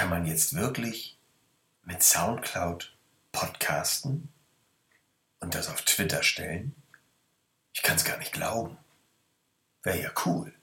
Kann man jetzt wirklich mit Soundcloud podcasten und das auf Twitter stellen? Ich kann es gar nicht glauben. Wäre ja cool.